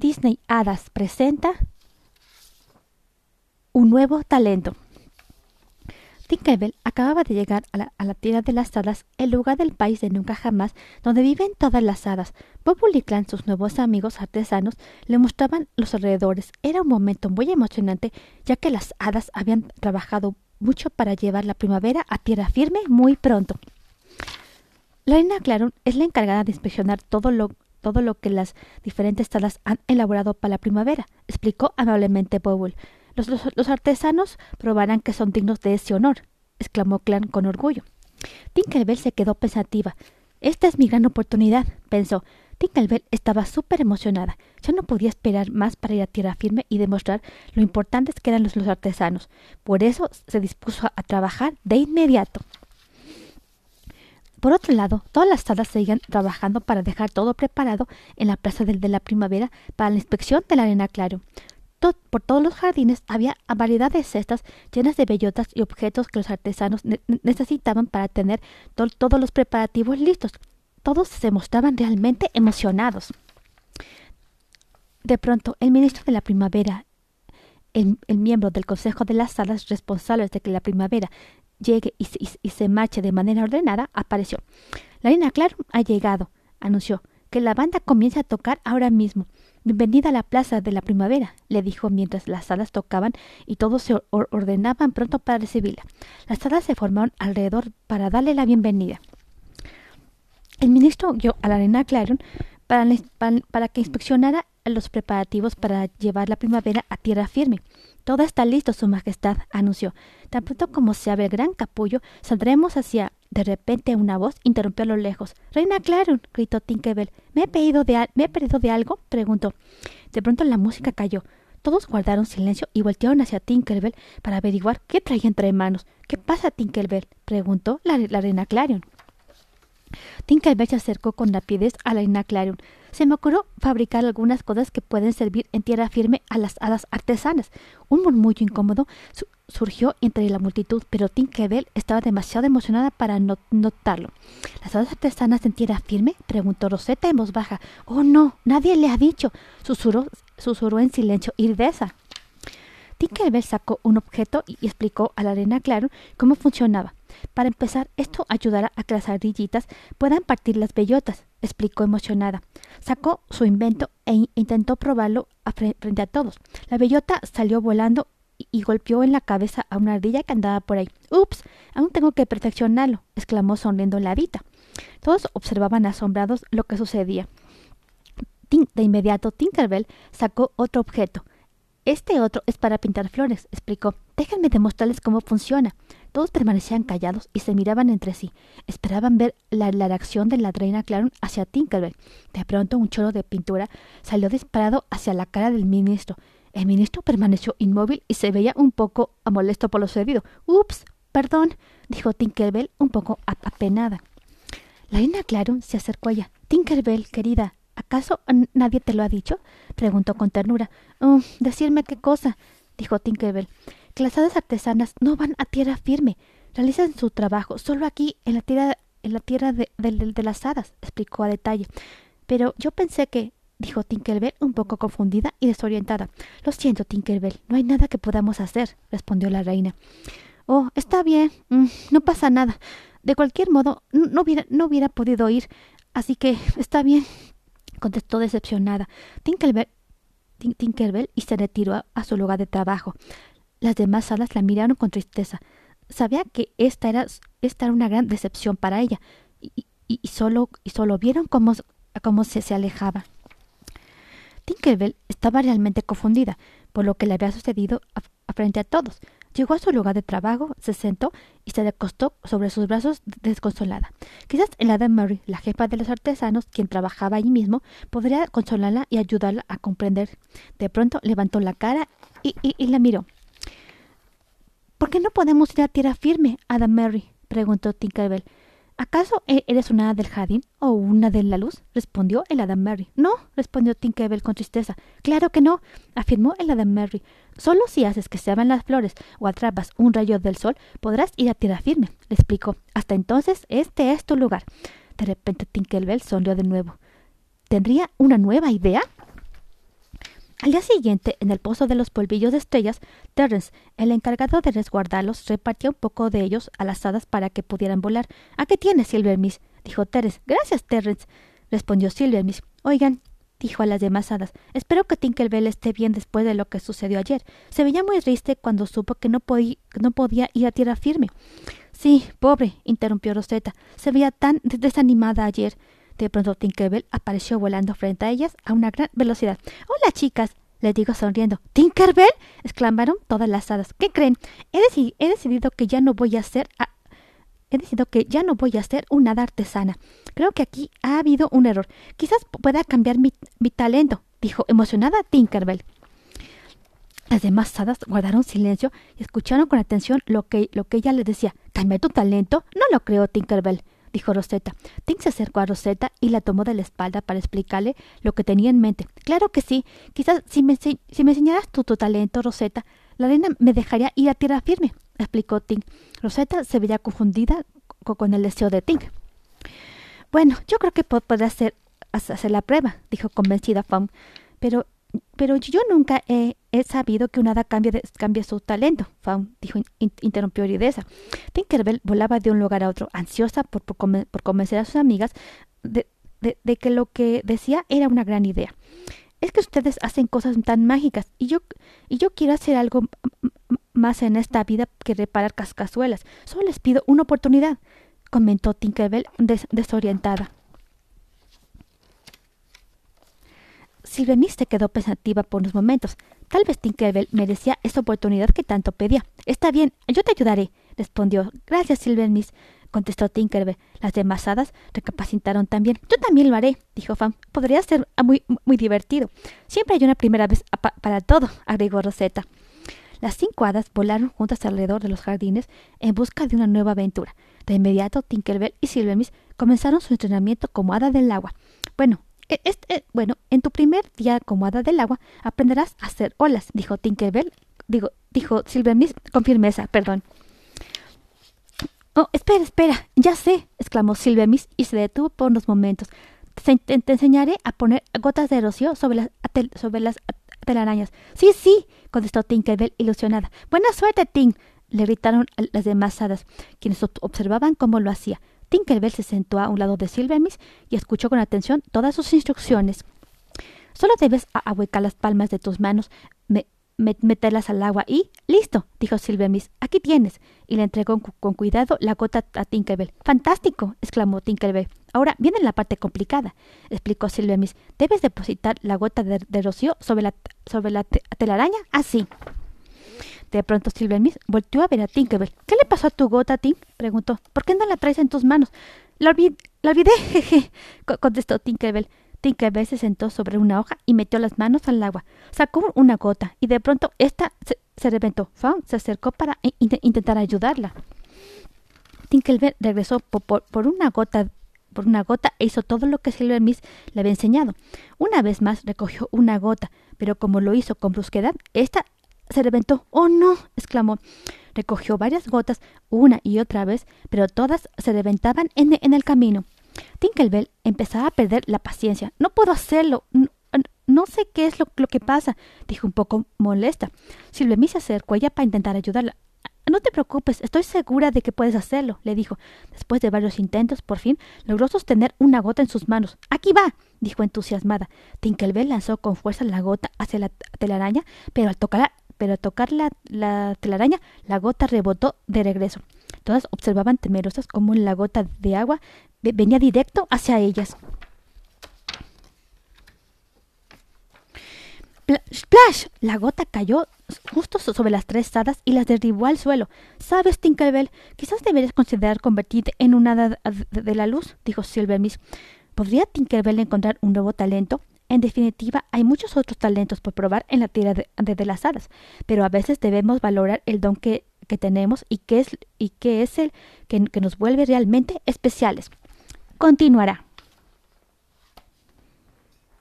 Disney Hadas presenta un nuevo talento. Tinkerbell acababa de llegar a la, tierra de las hadas, el lugar del país de nunca jamás, donde viven todas las hadas. Clan, sus nuevos amigos artesanos, le mostraban los alrededores. Era un momento muy emocionante, ya que las hadas habían trabajado mucho para llevar la primavera a tierra firme muy pronto. La reina Claron es la encargada de inspeccionar todo lo, todo lo que las diferentes hadas han elaborado para la primavera, explicó amablemente Bubble. Los, artesanos probarán que son dignos de ese honor, exclamó Clan con orgullo. Tinkerbell se quedó pensativa. Esta es mi gran oportunidad, pensó. Tinkerbell estaba súper emocionada. Ya no podía esperar más para ir a tierra firme y demostrar lo importantes que eran los, artesanos. Por eso se dispuso a, trabajar de inmediato. Por otro lado, todas las hadas seguían trabajando para dejar todo preparado en la plaza de la primavera para la inspección de la arena claro por todos los jardines había variedad de cestas llenas de bellotas y objetos que los artesanos necesitaban para tener todos los preparativos listos. Todos se mostraban realmente emocionados. De pronto, el ministro de la primavera, el, miembro del Consejo de las Salas responsables de que la primavera llegue y, y se marche de manera ordenada, apareció. La reina Claro ha llegado, anunció, que la banda comienza a tocar ahora mismo. Bienvenida a la plaza de la primavera, le dijo mientras las hadas tocaban y todos se ordenaban pronto para recibirla. Las hadas se formaron alrededor para darle la bienvenida. El ministro guió a la arena Claron para, para que inspeccionara los preparativos para llevar la primavera a tierra firme. Todo está listo, Su Majestad, anunció. Tan pronto como se abre el gran capullo, saldremos hacia. De repente una voz interrumpió a lo lejos. Reina Claron, gritó Tinkerbell. ¿Me he, perdido de, ¿Me he perdido de algo? preguntó. De pronto la música cayó. Todos guardaron silencio y voltearon hacia Tinkerbell para averiguar qué traía entre manos. ¿Qué pasa, Tinkerbell? preguntó la, la reina Clarion. Tinkerbell se acercó con rapidez a la reina Clarion. Se me ocurrió fabricar algunas cosas que pueden servir en tierra firme a las hadas artesanas. Un murmullo incómodo surgió entre la multitud, pero Tinkerbell estaba demasiado emocionada para no notarlo. ¿Las hadas artesanas en tierra firme? preguntó Rosetta en voz baja. Oh, no, nadie le ha dicho. Susurró, susurró en silencio Irdesa. Tinkerbell sacó un objeto y explicó a la arena claro cómo funcionaba. Para empezar, esto ayudará a que las ardillitas puedan partir las bellotas, explicó emocionada. Sacó su invento e intentó probarlo frente a todos. La bellota salió volando y golpeó en la cabeza a una ardilla que andaba por ahí. ¡Ups! Aún tengo que perfeccionarlo, exclamó sonriendo la hadita. Todos observaban asombrados lo que sucedía. De inmediato Tinkerbell sacó otro objeto. Este otro es para pintar flores, explicó. Déjenme demostrarles cómo funciona. Todos permanecían callados y se miraban entre sí. Esperaban ver la, reacción de la reina Claron hacia Tinkerbell. De pronto un chorro de pintura salió disparado hacia la cara del ministro. El ministro permaneció inmóvil y se veía un poco molesto por lo sucedido. Ups, perdón, dijo Tinkerbell un poco apenada. La reina Claron se acercó a ella. Tinkerbell, querida, ¿acaso nadie te lo ha dicho? preguntó con ternura. Oh, decirme qué cosa, dijo Tinkerbell que las hadas artesanas no van a tierra firme, realizan su trabajo solo aquí en la tierra, en la tierra de, las hadas, explicó a detalle. Pero yo pensé que dijo Tinkerbell un poco confundida y desorientada. Lo siento, Tinkerbell, no hay nada que podamos hacer, respondió la reina. Oh, está bien, mm, no pasa nada. De cualquier modo, no hubiera, no hubiera podido ir, así que está bien, contestó decepcionada Tinkerbell, Tinkerbell y se retiró a su lugar de trabajo. Las demás hadas la miraron con tristeza. Sabía que esta era, esta era una gran decepción para ella, y, solo, y solo vieron cómo, cómo se, alejaba. Tinkerbell estaba realmente confundida por lo que le había sucedido a, frente a todos. Llegó a su lugar de trabajo, se sentó y se recostó sobre sus brazos desconsolada. Quizás el hada Mary, la jefa de los artesanos, quien trabajaba allí mismo, podría consolarla y ayudarla a comprender. De pronto levantó la cara y la miró. ¿Por qué no podemos ir a tierra firme, Ada Mary? preguntó Tinkerbell. ¿Acaso e-, eres una del jardín o una de la luz? respondió el Hada Mary. No, respondió Tinkerbell con tristeza. Claro que no, afirmó el Hada Mary. Solo si haces que se abran las flores o atrapas un rayo del sol podrás ir a tierra firme, le explicó. Hasta entonces este es tu lugar. De repente Tinkerbell sonrió de nuevo. ¿Tendría una nueva idea? Al día siguiente, en el pozo de los polvillos de estrellas, Terence, el encargado de resguardarlos, repartía un poco de ellos a las hadas para que pudieran volar. ¿A qué tienes, Silvermiss? dijo Terence. Gracias, Terence, respondió Silvermiss. Oigan, dijo a las demás hadas. Espero que Tinkerbell esté bien después de lo que sucedió ayer. Se veía muy triste cuando supo que no, no podía ir a tierra firme. Sí, pobre, interrumpió Rosetta. Se veía tan desanimada ayer. De pronto Tinkerbell apareció volando frente a ellas a una gran velocidad. Hola, chicas, le digo sonriendo. ¿Tinkerbell? exclamaron todas las hadas. ¿Qué creen? He, he decidido que ya no voy a ser he decidido que ya no voy a ser una hada artesana. Creo que aquí ha habido un error. Quizás pueda cambiar mi, talento, dijo emocionada Tinkerbell. Las demás hadas guardaron silencio y escucharon con atención lo que, lo que ella les decía. ¿Cambiar tu talento? No lo creo, Tinkerbell, dijo Rosetta. Tink se acercó a Rosetta y la tomó de la espalda para explicarle lo que tenía en mente. Claro que sí. Quizás si me, si me enseñaras tu, tu talento, Rosetta, la reina me dejaría ir a tierra firme explicó Tink. Rosetta se veía confundida con el deseo de Tink. Bueno, yo creo que puede hacer, hacer la prueba, dijo convencida Fawn. Pero, pero yo nunca he, sabido que una hada cambie, cambie su talento, Fawn, dijo, interrumpió Iridesa. Tinkerbell volaba de un lugar a otro, ansiosa por, por, convencer a sus amigas de, de que lo que decía era una gran idea es que ustedes hacen cosas tan mágicas y yo y yo quiero hacer algo más en esta vida que reparar cascazuelas. Solo les pido una oportunidad, comentó Tinkerbell desorientada. Silvenice quedó pensativa por unos momentos. Tal vez Tinkerbell merecía esa oportunidad que tanto pedía. Está bien, yo te ayudaré, respondió. Gracias, Silvermiss, contestó Tinkerbell. Las demás hadas recapacitaron también. Yo también lo haré, dijo Fan. Podría ser muy, muy divertido. Siempre hay una primera vez para todo, agregó Rosetta. Las cinco hadas volaron juntas alrededor de los jardines en busca de una nueva aventura. De inmediato, Tinkerbell y Silvermiss comenzaron su entrenamiento como hada del agua. Bueno, este, bueno, en tu primer día como hada del agua aprenderás a hacer olas, dijo Tinkerbell, digo, dijo Silvermiss con firmeza, perdón. Oh, espera, espera, ya sé, exclamó Silvermiss y se detuvo por unos momentos. Te, enseñaré a poner gotas de rocío sobre las, sobre las telarañas. Sí, sí, contestó Tinkerbell ilusionada. Buena suerte, Tink, le gritaron las demás hadas, quienes observaban cómo lo hacía. Tinkerbell se sentó a un lado de Silvermiss y escuchó con atención todas sus instrucciones. Solo debes ahuecar las palmas de tus manos, meterlas al agua y listo, dijo Silvermiss. Aquí tienes. Y le entregó con, cuidado la gota a Tinkerbell. Fantástico, exclamó Tinkerbell. Ahora viene la parte complicada, explicó Silvermiss. Debes depositar la gota de, rocío sobre la, sobre la telaraña así. De pronto Silvermiss volteó a ver a Tinkerbell. ¿Qué le pasó a tu gota, Tink? preguntó. ¿Por qué no la traes en tus manos? La, olvidé, la olvidé, jeje, contestó Tinkerbell. Tinkerbell se sentó sobre una hoja y metió las manos al agua. Sacó una gota y de pronto ésta se, reventó. Fawn se acercó para intentar ayudarla. Tinkerbell regresó por, una gota por una gota e hizo todo lo que Silver Miss le había enseñado. Una vez más recogió una gota, pero como lo hizo con brusquedad, ésta se reventó. ¡Oh, no! exclamó. Recogió varias gotas una y otra vez, pero todas se reventaban en, en el camino. Tinkerbell empezaba a perder la paciencia. No puedo hacerlo. No, sé qué es lo, que pasa, dijo un poco molesta. Silvemi se acercó a ella para intentar ayudarla. No te preocupes, estoy segura de que puedes hacerlo, le dijo. Después de varios intentos, por fin logró sostener una gota en sus manos. Aquí va, dijo entusiasmada. Tinkerbell lanzó con fuerza la gota hacia la telaraña, pero al tocar, pero al tocar la, la telaraña, la gota rebotó de regreso. Todas observaban temerosas cómo la gota de agua venía directo hacia ellas. ¡Splash! La gota cayó justo sobre las tres hadas y las derribó al suelo. ¿Sabes, Tinkerbell? Quizás deberías considerar convertirte en una hada de la luz, dijo Silvermiss. ¿Podría Tinkerbell encontrar un nuevo talento? En definitiva, hay muchos otros talentos por probar en la tierra de, las hadas, pero a veces debemos valorar el don que, tenemos y que es, y que es el que nos vuelve realmente especiales. Continuará.